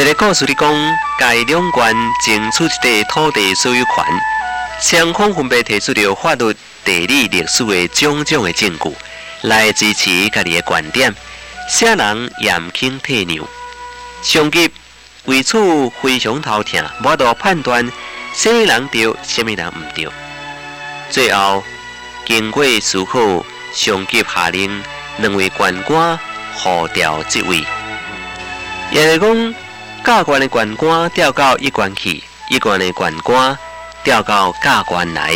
一个故事里讲，该两关争取一块土地所有权，双方分别提出了法律、地理、历史的种种的证据来支持家己的观点。些人严轻退让，上级为此非常头疼，无法判断什么人对，什么人唔对。最后经过思考，上级下令两位官官互调职位，也是讲。教官的官官调到一关去，一关的官官调到教官来。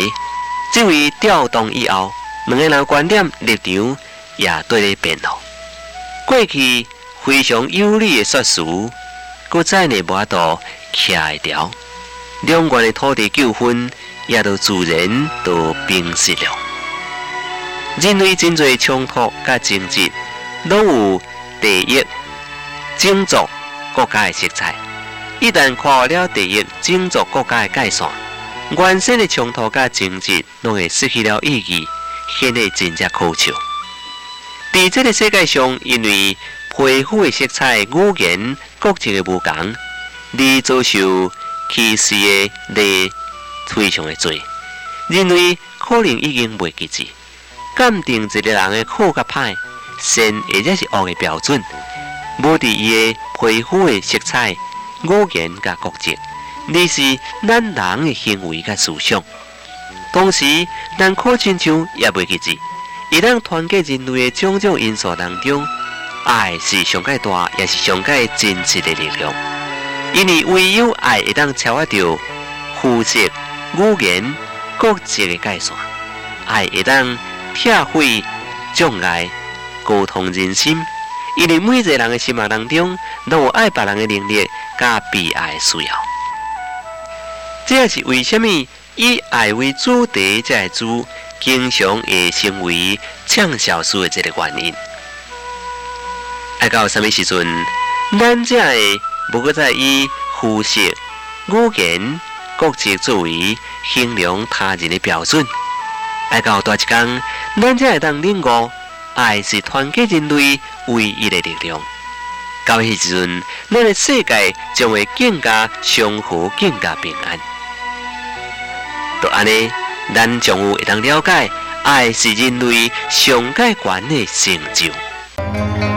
这位调动以后，两个人观点立场也对咧变咯。过去非常有利的说辞，搁再呢无法度徛一条，两关的土地纠纷也都自然都平息了。人类真侪冲突甲争执，拢有第一种族。国家的色彩，一旦跨越了第一种族国家的界线，原先的冲突甲争执拢会失去了意义，显得真正可笑。在这个世界上，因为皮肤的色彩、语言、国籍的不同，而遭受歧视的例非常的多。人类可能已经未记住，鉴定一个人的好甲歹，善或者是恶的标准。无伫伊的皮肤的色彩、语言甲国籍，而是咱人的行为甲思想。同时，咱可亲像也袂记住，一旦团结人类的种种因素当中，爱是上界大，也是上界真实的力量。因为唯有爱会当超越掉肤色、语言、国籍的界线，爱会当拆毁障碍，沟通人心。因为每一个人的心目当中，都有爱别人的能力，加被爱的需要。这也是为什么以爱为主题这个主，经常会成为畅销书的这个原因。爱到什么时阵，咱才会不过在以肤色、语言、国籍作为衡量他人的标准。爱到大一天，咱才会当领悟。爱是团结人类唯一的力量。到迄时阵，咱的世界将会更加祥和、更加平安。就安尼，咱将有会当了解，爱是人类上界权的成就。